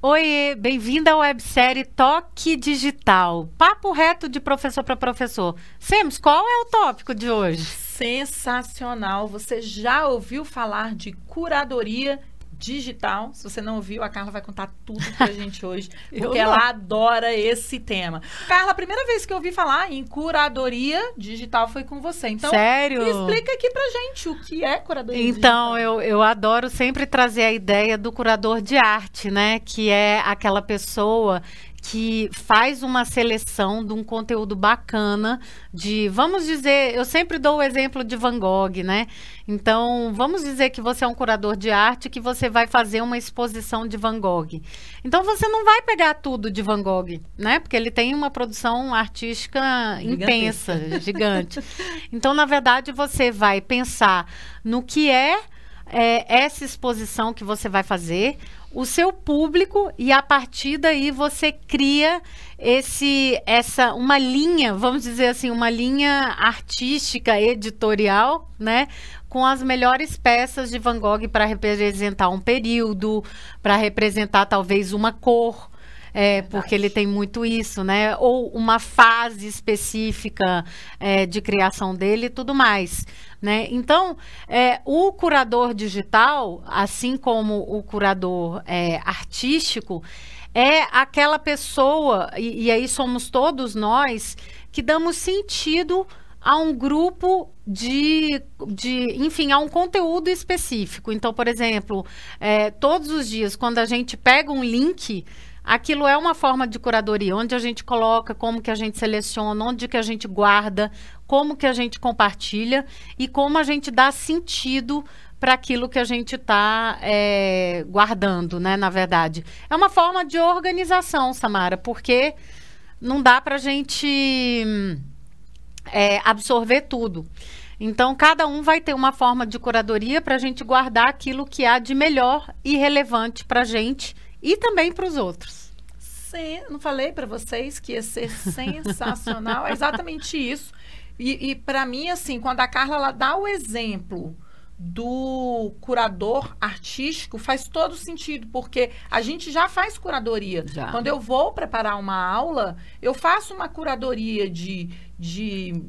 Oi, bem-vinda à websérie Toque Digital. Papo reto de professor para professor. Semos, qual é o tópico de hoje? Sensacional! Você já ouviu falar de curadoria digital. Se você não ouviu, a Carla vai contar tudo pra gente hoje, porque ela adora esse tema. Carla, a primeira vez que eu ouvi falar em curadoria digital foi com você. Então, Sério? explica aqui pra gente o que é curadoria então, digital. Então, eu, eu adoro sempre trazer a ideia do curador de arte, né? Que é aquela pessoa que faz uma seleção de um conteúdo bacana de, vamos dizer, eu sempre dou o exemplo de Van Gogh, né? Então, vamos dizer que você é um curador de arte que você vai fazer uma exposição de Van Gogh. Então, você não vai pegar tudo de Van Gogh, né? Porque ele tem uma produção artística intensa, gigante. Então, na verdade, você vai pensar no que é, é essa exposição que você vai fazer, o seu público e a partir daí você cria esse essa uma linha, vamos dizer assim, uma linha artística, editorial, né, com as melhores peças de Van Gogh para representar um período, para representar talvez uma cor, é, porque ele tem muito isso, né? Ou uma fase específica é, de criação dele e tudo mais. Né? Então, é, o curador digital, assim como o curador é, artístico, é aquela pessoa, e, e aí somos todos nós, que damos sentido a um grupo de, de, enfim, a um conteúdo específico. Então, por exemplo, é, todos os dias, quando a gente pega um link Aquilo é uma forma de curadoria, onde a gente coloca, como que a gente seleciona, onde que a gente guarda, como que a gente compartilha e como a gente dá sentido para aquilo que a gente está é, guardando, né? Na verdade, é uma forma de organização, Samara, porque não dá para a gente é, absorver tudo. Então, cada um vai ter uma forma de curadoria para a gente guardar aquilo que há de melhor e relevante para a gente e também para os outros. Sim, não falei para vocês que ia ser sensacional? é exatamente isso. E, e para mim, assim, quando a Carla ela dá o exemplo do curador artístico faz todo sentido, porque a gente já faz curadoria. Já. Quando eu vou preparar uma aula, eu faço uma curadoria de, de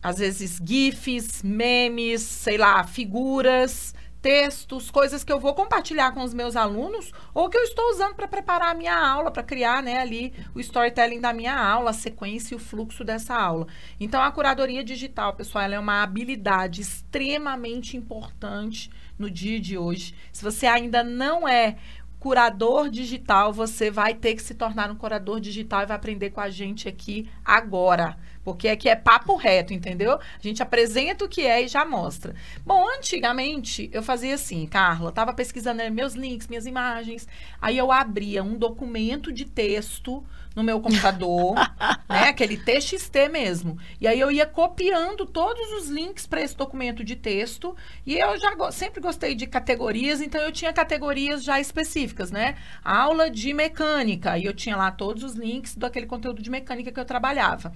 às vezes, GIFs, memes, sei lá, figuras textos, coisas que eu vou compartilhar com os meus alunos ou que eu estou usando para preparar a minha aula, para criar né, ali o storytelling da minha aula, a sequência e o fluxo dessa aula. Então, a curadoria digital, pessoal, ela é uma habilidade extremamente importante no dia de hoje. Se você ainda não é curador digital, você vai ter que se tornar um curador digital e vai aprender com a gente aqui agora. Porque aqui é papo reto, entendeu? A gente apresenta o que é e já mostra. Bom, antigamente eu fazia assim, Carla, estava pesquisando meus links, minhas imagens, aí eu abria um documento de texto no meu computador, né? Aquele TXT mesmo. E aí eu ia copiando todos os links para esse documento de texto. E eu já go sempre gostei de categorias, então eu tinha categorias já específicas, né? Aula de mecânica. E eu tinha lá todos os links daquele conteúdo de mecânica que eu trabalhava.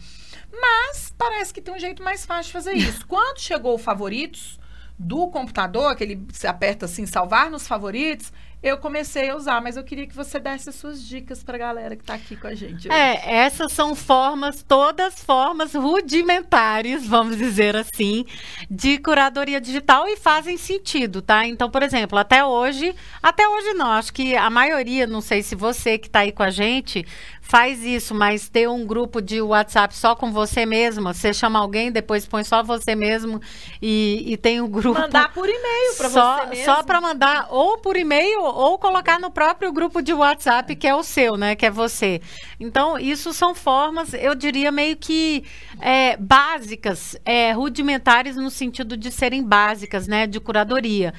Mas parece que tem um jeito mais fácil de fazer isso. Quando chegou o favoritos do computador, que ele se aperta assim, salvar nos favoritos, eu comecei a usar, mas eu queria que você desse as suas dicas para a galera que está aqui com a gente. Hoje. É, essas são formas, todas formas rudimentares, vamos dizer assim, de curadoria digital e fazem sentido, tá? Então, por exemplo, até hoje, até hoje não, acho que a maioria, não sei se você que está aí com a gente, faz isso, mas ter um grupo de WhatsApp só com você mesma, você chama alguém, depois põe só você mesmo e, e tem um grupo. Mandar por e-mail para você mesmo. Só para mandar ou por e-mail ou colocar no próprio grupo de WhatsApp que é o seu, né? Que é você. Então, isso são formas, eu diria, meio que é, básicas, é, rudimentares no sentido de serem básicas, né? De curadoria.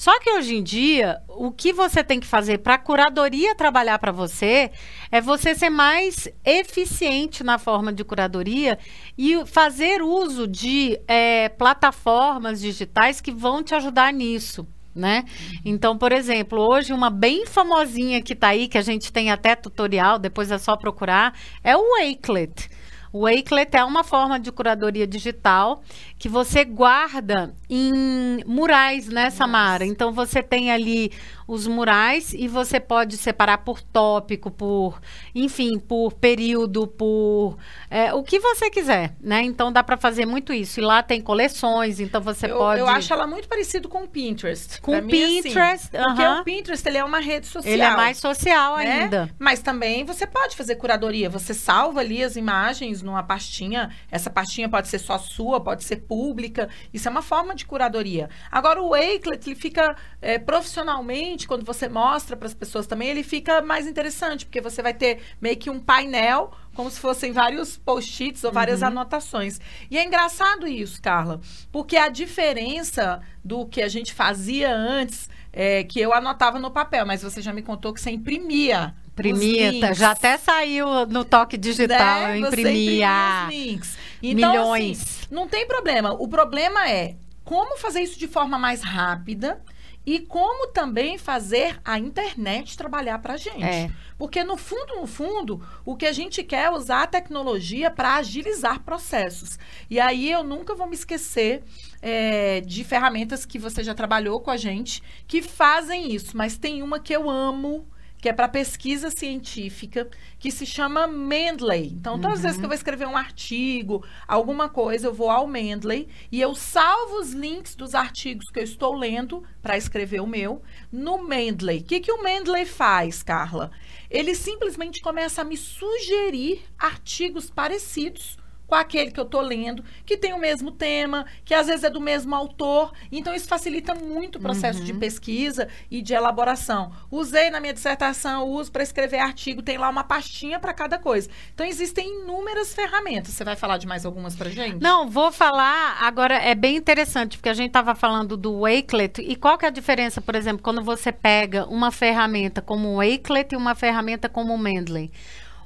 Só que hoje em dia, o que você tem que fazer para a curadoria trabalhar para você é você ser mais eficiente na forma de curadoria e fazer uso de é, plataformas digitais que vão te ajudar nisso. Né? Então, por exemplo, hoje uma bem famosinha que está aí, que a gente tem até tutorial, depois é só procurar, é o Wakelet. O Wakelet é uma forma de curadoria digital que você guarda em murais, né, Samara? Então você tem ali os murais e você pode separar por tópico, por, enfim, por período, por é, o que você quiser, né? Então dá para fazer muito isso. E lá tem coleções, então você eu, pode. Eu acho ela muito parecido com o Pinterest. Com o Pinterest, assim, porque o Pinterest ele é uma rede social. Ele é mais social né? ainda. Mas também você pode fazer curadoria. Você salva ali as imagens numa pastinha. Essa pastinha pode ser só sua, pode ser pública. Isso é uma forma de curadoria. Agora o Wakelet ele fica é, profissionalmente quando você mostra para as pessoas também, ele fica mais interessante, porque você vai ter meio que um painel, como se fossem vários post-its ou várias uhum. anotações. E é engraçado isso, Carla, porque a diferença do que a gente fazia antes, é, que eu anotava no papel, mas você já me contou que você imprimia. Imprimia, tá, já até saiu no toque digital, né? eu imprimia. links. Então, milhões. Assim, não tem problema. O problema é como fazer isso de forma mais rápida e como também fazer a internet trabalhar para a gente. É. Porque, no fundo, no fundo, o que a gente quer é usar a tecnologia para agilizar processos. E aí eu nunca vou me esquecer é, de ferramentas que você já trabalhou com a gente que fazem isso. Mas tem uma que eu amo que é para pesquisa científica, que se chama Mendeley. Então, todas uhum. as vezes que eu vou escrever um artigo, alguma coisa, eu vou ao Mendeley e eu salvo os links dos artigos que eu estou lendo para escrever o meu no Mendeley. O que, que o Mendeley faz, Carla? Ele simplesmente começa a me sugerir artigos parecidos com aquele que eu estou lendo, que tem o mesmo tema, que às vezes é do mesmo autor. Então, isso facilita muito o processo uhum. de pesquisa e de elaboração. Usei na minha dissertação, uso para escrever artigo, tem lá uma pastinha para cada coisa. Então, existem inúmeras ferramentas. Você vai falar de mais algumas para gente? Não, vou falar. Agora, é bem interessante, porque a gente estava falando do Wakelet. E qual que é a diferença, por exemplo, quando você pega uma ferramenta como o Wakelet e uma ferramenta como o Mendeley?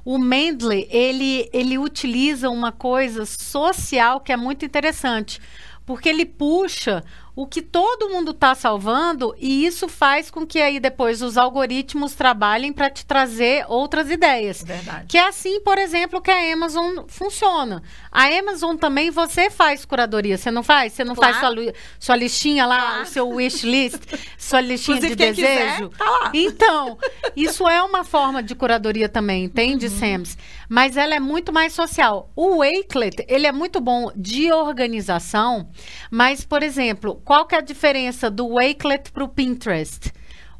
O Mendeley, ele, ele utiliza uma coisa social que é muito interessante, porque ele puxa o que todo mundo está salvando e isso faz com que aí depois os algoritmos trabalhem para te trazer outras ideias. Verdade. Que é assim, por exemplo, que a Amazon funciona. A Amazon também você faz curadoria, você não faz? Você não claro. faz sua, sua listinha lá, claro. o seu wish list, sua listinha Inclusive, de desejo? Quiser, tá lá. Então, isso é uma forma de curadoria também, entende, uhum. Sams? Mas ela é muito mais social. O Wakelet, ele é muito bom de organização, mas, por exemplo, qual que é a diferença do Wakelet para o Pinterest?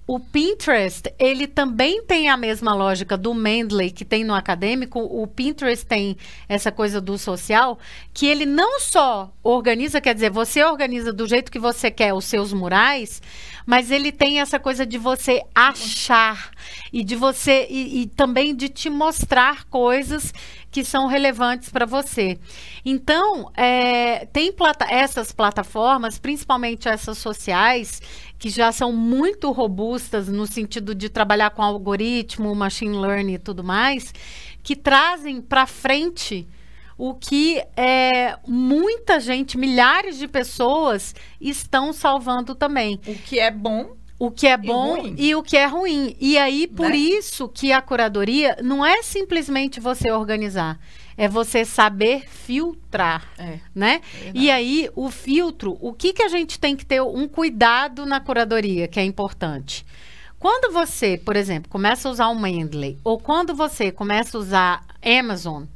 O Pinterest, ele também tem a mesma lógica do Mendeley que tem no acadêmico. O Pinterest tem essa coisa do social, que ele não só organiza, quer dizer, você organiza do jeito que você quer os seus murais, mas ele tem essa coisa de você achar e de você e, e também de te mostrar coisas que são relevantes para você. Então, é, tem plata essas plataformas, principalmente essas sociais, que já são muito robustas no sentido de trabalhar com algoritmo, machine learning e tudo mais, que trazem para frente o que é, muita gente, milhares de pessoas estão salvando também. O que é bom o que é bom e, e, o que é ruim. E aí, por né? isso que a curadoria não é simplesmente você organizar, é você saber filtrar, é, né? É e aí, o filtro, o que, que a gente tem que ter um cuidado na curadoria, que é importante. Quando você, por exemplo, começa a usar o Mendeley, ou quando você começa a usar Amazon, o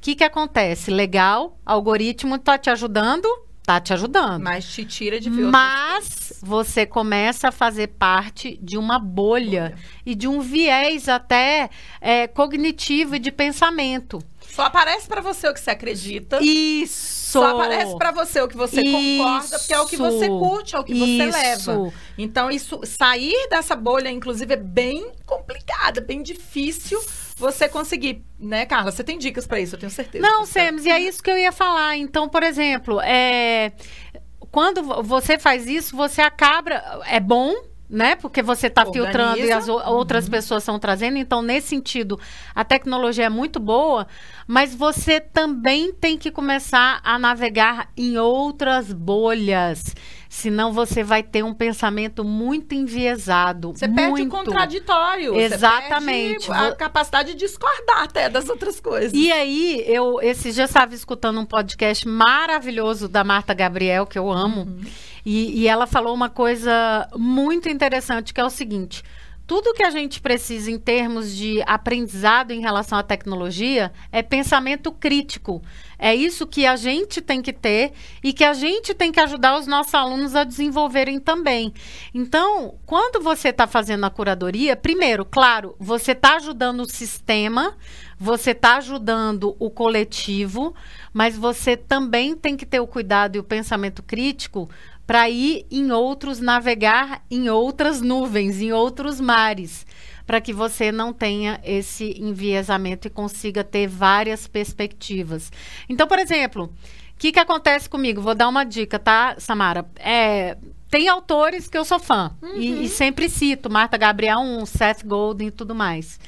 que, que acontece? Legal, algoritmo está te ajudando, tá te ajudando. Mas te tira de ver Mas você começa a fazer parte de uma bolha, bolha. e de um viés até é, cognitivo e de pensamento. Só aparece para você o que você acredita. Isso. Só aparece para você o que você isso, concorda, porque é o que você curte, é o que isso. você leva. Então isso sair dessa bolha inclusive é bem complicado, bem difícil você conseguir, né, Carla? Você tem dicas para isso, eu tenho certeza. Não, Sems, e é isso que eu ia falar. Então, por exemplo, é, quando você faz isso, você acaba. É bom, né? Porque você está filtrando e as outras uhum. pessoas estão trazendo. Então, nesse sentido, a tecnologia é muito boa, mas você também tem que começar a navegar em outras bolhas Senão você vai ter um pensamento muito enviesado. Você muito. perde o contraditório. Exatamente. Você perde a capacidade de discordar até das outras coisas. E aí, eu esses dias estava escutando um podcast maravilhoso da Marta Gabriel, que eu amo. Uhum. E, e ela falou uma coisa muito interessante, que é o seguinte tudo que a gente precisa em termos de aprendizado em relação à tecnologia é pensamento crítico. É isso que a gente tem que ter e que a gente tem que ajudar os nossos alunos a desenvolverem também. Então, quando você está fazendo a curadoria, primeiro, claro, você está ajudando o sistema, você está ajudando o coletivo, mas você também tem que ter o cuidado e o pensamento crítico para ir em outros, navegar em outras nuvens, em outros mares, para que você não tenha esse enviesamento e consiga ter várias perspectivas. Então, por exemplo, o que, que acontece comigo? Vou dar uma dica, tá, Samara? É, tem autores que eu sou fã uhum. e, e, sempre cito, Marta Gabriel um Seth Golden e tudo mais.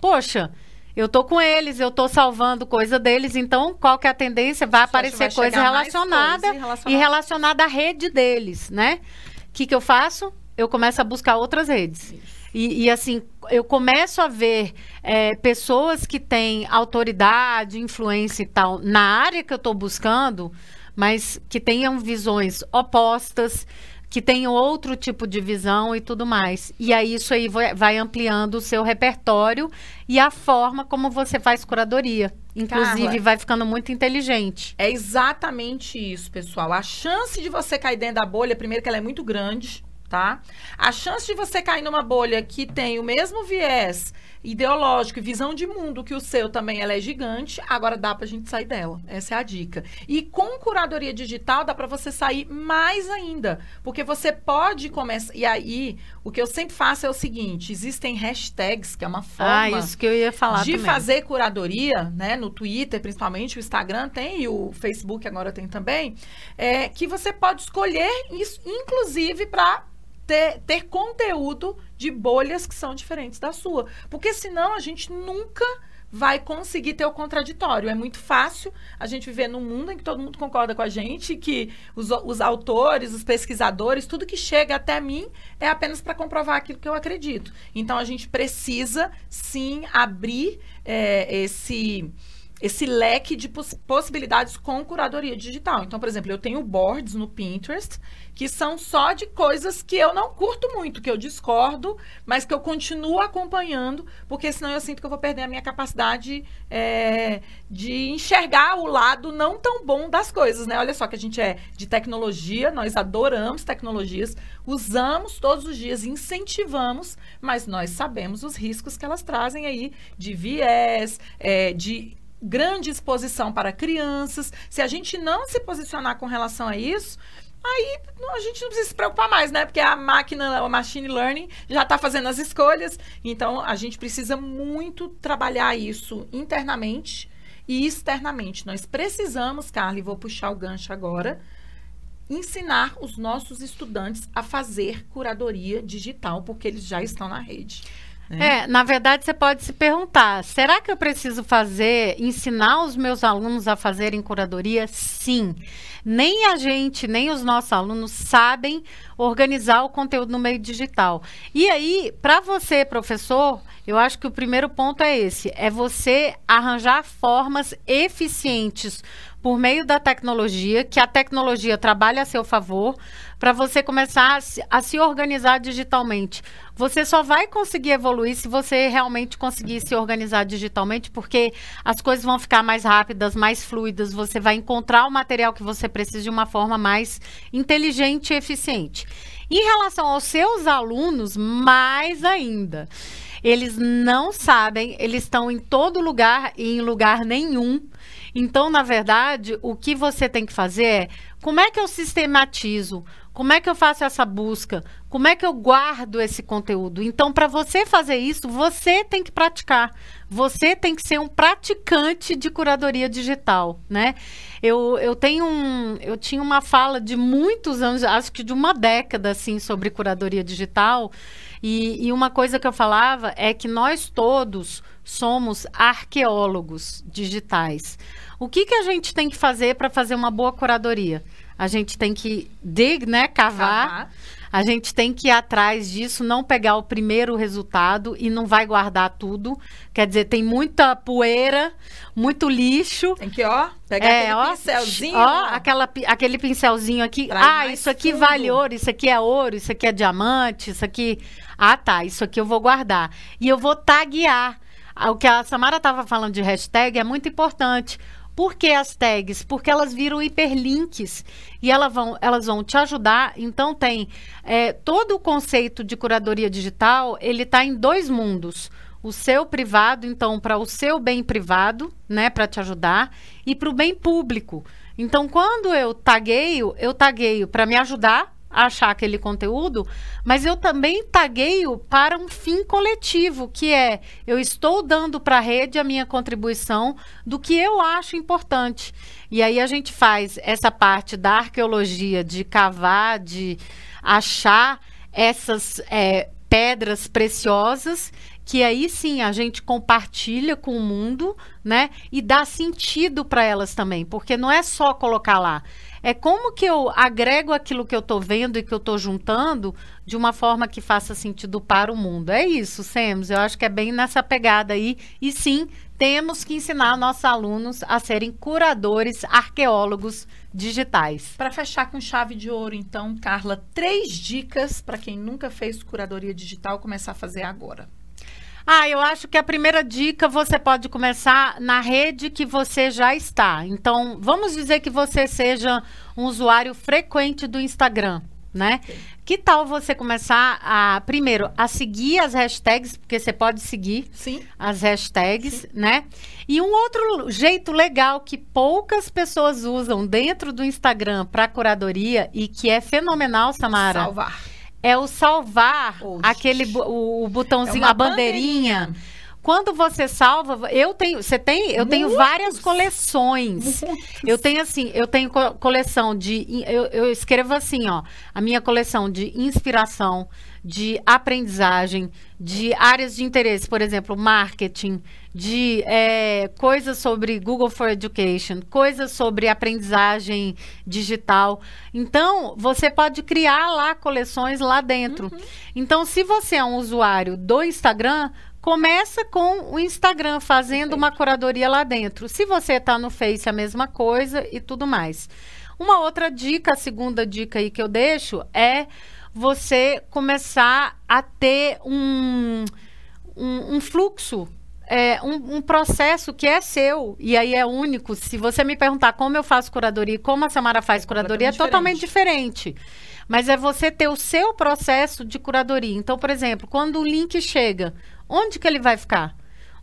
Poxa, eu tô com eles, eu tô salvando coisa deles, então qual que é a tendência? Vai aparecer vai coisa relacionada coisa relacionada. e relacionada à rede deles, né? O que, que eu faço? Eu começo a buscar outras redes. E, e, assim, eu começo a ver é, pessoas que têm autoridade, influência e tal na área que eu estou buscando, mas que tenham visões opostas que tenham outro tipo de visão e tudo mais. E aí isso aí vai ampliando o seu repertório e a forma como você faz curadoria. Inclusive, Carla, vai ficando muito inteligente. É exatamente isso, pessoal. A chance de você cair dentro da bolha, primeiro que ela é muito grande, tá? A chance de você cair numa bolha que tem o mesmo viés ideológico e visão de mundo que o seu também ela é gigante, agora dá pra gente sair dela. Essa é a dica. E com curadoria digital dá para você sair mais ainda, porque você pode começar e aí o que eu sempre faço é o seguinte, existem hashtags, que é uma forma ah, isso que eu ia falar de também. fazer curadoria, né, no Twitter, principalmente o Instagram tem e o Facebook agora tem também, é que você pode escolher isso inclusive para ter, ter conteúdo de bolhas que são diferentes da sua. Porque senão a gente nunca vai conseguir ter o contraditório. É muito fácil a gente viver num mundo em que todo mundo concorda com a gente, que os, os autores, os pesquisadores, tudo que chega até mim é apenas para comprovar aquilo que eu acredito. Então a gente precisa sim abrir é, esse esse leque de poss possibilidades com curadoria digital. Então, por exemplo, eu tenho boards no Pinterest que são só de coisas que eu não curto muito, que eu discordo, mas que eu continuo acompanhando, porque senão eu sinto que eu vou perder a minha capacidade é, de enxergar o lado não tão bom das coisas, né? Olha só que a gente é de tecnologia, nós adoramos tecnologias, usamos todos os dias, incentivamos, mas nós sabemos os riscos que elas trazem aí de viés, é, de grande exposição para crianças. Se a gente não se posicionar com relação a isso, aí a gente não precisa se preocupar mais, né? Porque a máquina, o machine learning, já está fazendo as escolhas. Então, a gente precisa muito trabalhar isso internamente e externamente. Nós precisamos, Carla, e vou puxar o gancho agora, ensinar os nossos estudantes a fazer curadoria digital, porque eles já estão na rede. Né? É, na verdade, você pode se perguntar: será que eu preciso fazer, ensinar os meus alunos a fazerem curadoria? Sim. Nem a gente, nem os nossos alunos sabem organizar o conteúdo no meio digital. E aí, para você, professor, eu acho que o primeiro ponto é esse: é você arranjar formas eficientes por meio da tecnologia, que a tecnologia trabalhe a seu favor, para você começar a se, a se, organizar digitalmente. Você só vai conseguir evoluir se você realmente conseguir se organizar digitalmente, porque as coisas vão ficar mais rápidas, mais fluidas, você vai encontrar o material que você precisa de uma forma mais inteligente e eficiente. Em relação aos seus alunos, mais ainda. Eles não sabem, eles estão em todo lugar e em lugar nenhum. Então, na verdade, o que você tem que fazer é como é que eu sistematizo? Como é que eu faço essa busca? Como é que eu guardo esse conteúdo? Então, para você fazer isso, você tem que praticar. Você tem que ser um praticante de curadoria digital, né? Eu, eu tenho um, eu tinha uma fala de muitos anos, acho que de uma década, assim, sobre curadoria digital. E, e uma coisa que eu falava é que nós todos somos arqueólogos digitais. O que, que a gente tem que fazer para fazer uma boa curadoria? a gente tem que dig, né, cavar. Cavar. A gente tem que ir atrás disso, não pegar o primeiro resultado e não vai guardar tudo. Quer dizer, tem muita poeira, muito lixo. Tem que, ó, pegar É, aquele ó, pincelzinho. ó, aquela, aquele pincelzinho aqui. Traz ah, isso aqui fundo. vale ouro, isso aqui é ouro, isso aqui é diamante, isso aqui. Ah, tá, isso aqui eu vou guardar. E eu vou taguear. O que a Samara estava falando de hashtag é muito importante. Por que as tags? Porque elas viram hiperlinks e elas vão, elas vão te ajudar. Então tem é, todo o conceito de curadoria digital, ele está em dois mundos. O seu privado, então, para o seu bem privado, né, para te ajudar, e para o bem público. Então, quando eu tagueio, eu tagueio para me ajudar achar aquele conteúdo, mas eu também tagueio para um fim coletivo, que é eu estou dando para a rede a minha contribuição do que eu acho importante. E aí a gente faz essa parte da arqueologia, de cavar, de achar essas é, pedras preciosas que aí sim a gente compartilha com o mundo, né? E dá sentido para elas também, porque não é só colocar lá. É como que eu agrego aquilo que eu estou vendo e que eu estou juntando de uma forma que faça sentido para o mundo. É isso, Semos. Eu acho que é bem nessa pegada aí. E sim, temos que ensinar nossos alunos a serem curadores, arqueólogos digitais. Para fechar com chave de ouro, então, Carla, três dicas para quem nunca fez curadoria digital começar a fazer agora. Ah, eu acho que a primeira dica você pode começar na rede que você já está. Então, vamos dizer que você seja um usuário frequente do Instagram, né? Que tal você começar a, primeiro, a seguir as hashtags, porque você pode seguir Sim. as hashtags, né? E um outro jeito legal que poucas pessoas usam dentro do Instagram para curadoria e que é fenomenal, Samara, Salvar. É o salvar Post. aquele o, o botãozinho, É a bandeirinha. Quando você salva, eu tenho, você tem, eu tenho Muitos. várias coleções. Eu tenho assim, eu tenho co- coleção de, eu, eu escrevo assim, ó, a minha coleção de inspiração, de aprendizagem, de áreas de interesse, por exemplo, marketing, de é, coisas sobre Google for Education, coisas sobre aprendizagem digital. Então, você pode criar lá coleções lá dentro. Então, se você é um usuário do Instagram, começa com o Instagram fazendo uma curadoria lá dentro. Se você está no Face, a mesma coisa e tudo mais. Uma outra dica, a segunda dica aí que eu deixo é você começar a ter um, um, um fluxo, é, um, um processo que é seu e aí é único. Se você me perguntar como eu faço curadoria e como a Samara faz curadoria, é totalmente diferente. Mas é você ter o seu processo de curadoria. Então, por exemplo, quando o link chega, onde que ele vai ficar?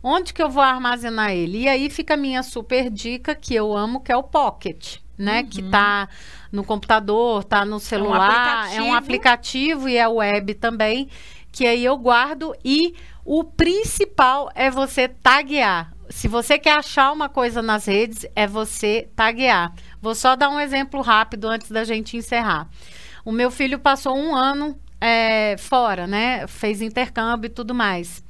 Onde que eu vou armazenar ele? E aí fica a minha super dica que eu amo, que é o Pocket, né? Que tá no computador, tá no celular, é um aplicativo. aplicativo e é web também, que aí eu guardo e o principal é você taguear. Se você quer achar uma coisa nas redes, é você taguear. Vou só dar um exemplo rápido antes da gente encerrar. O meu filho passou um ano é, fora, né? Fez intercâmbio e tudo mais.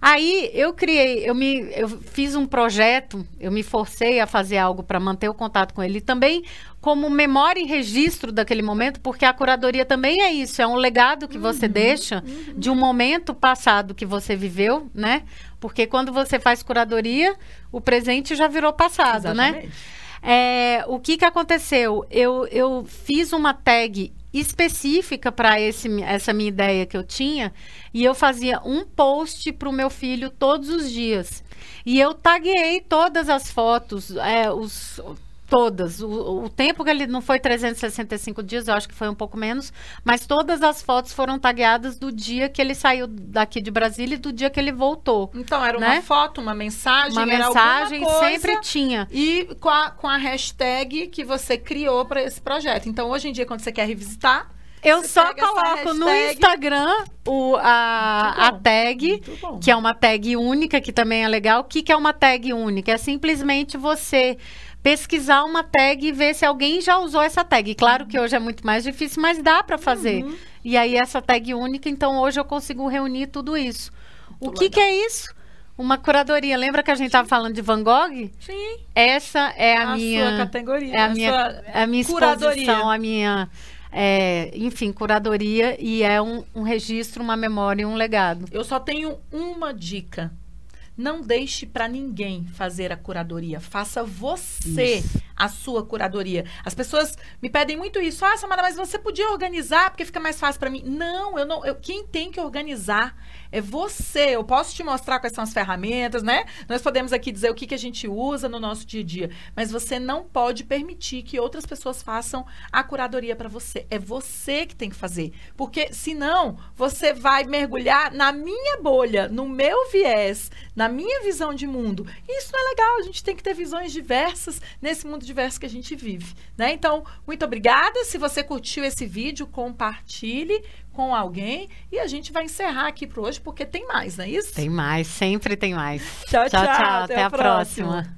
Aí eu criei, eu me, eu fiz um projeto, eu me forcei a fazer algo para manter o contato com ele e também como memória e registro daquele momento, porque a curadoria também é isso, é um legado que você deixa de um momento passado que você viveu, né? Porque quando você faz curadoria, o presente já virou passado, né? Exatamente. É, o que, que aconteceu? Eu, eu fiz uma tag específica para essa minha ideia que eu tinha e eu fazia um post para o meu filho todos os dias. E eu taguei todas as fotos, é, os, todas. O, o tempo que ele não foi 365 dias, eu acho que foi um pouco menos, mas todas as fotos foram tagueadas do dia que ele saiu daqui de Brasília e do dia que ele voltou. Então, era Né? uma foto, uma mensagem, Uma mensagem coisa, sempre tinha. E com a, com a hashtag que você criou para esse projeto. Então, hoje em dia, quando você quer revisitar, Eu Você só coloco no. Instagram o, a, a tag, que é uma tag única, que também é legal. O que, que é uma tag única? É simplesmente você pesquisar uma tag e ver se alguém já usou essa tag. Claro que hoje é muito mais difícil, mas dá para fazer. Uhum. E aí essa tag única, então hoje eu consigo reunir tudo isso. O Muito que, que é isso? uma curadoria. Lembra que a gente estava falando de Van Gogh? Sim. Essa é a, A minha categoria, é a a minha, a minha curadoria. exposição, a minha é, enfim, curadoria e é um, um registro, uma memória e um legado. Eu só tenho uma dica. Não deixe para ninguém fazer a curadoria. Faça você Isso. a sua curadoria. As pessoas me pedem muito isso. Ah, Samara, mas você podia organizar porque fica mais fácil para mim. Não, eu não. Eu, quem tem que organizar é você. Eu posso te mostrar quais são as ferramentas, né? Nós podemos aqui dizer o que, que a gente usa no nosso dia a dia. Mas você não pode permitir que outras pessoas façam a curadoria para você. É você que tem que fazer. Porque senão você vai mergulhar na minha bolha, no meu viés, na minha visão de mundo. E isso não é legal. A gente tem que ter visões diversas nesse mundo diverso que a gente vive, né? Então, muito obrigada. Se você curtiu esse vídeo, compartilhe com alguém e a gente vai encerrar aqui por hoje porque tem mais, não é isso? Tem mais, sempre tem mais. Tchau, tchau. Até, a próxima.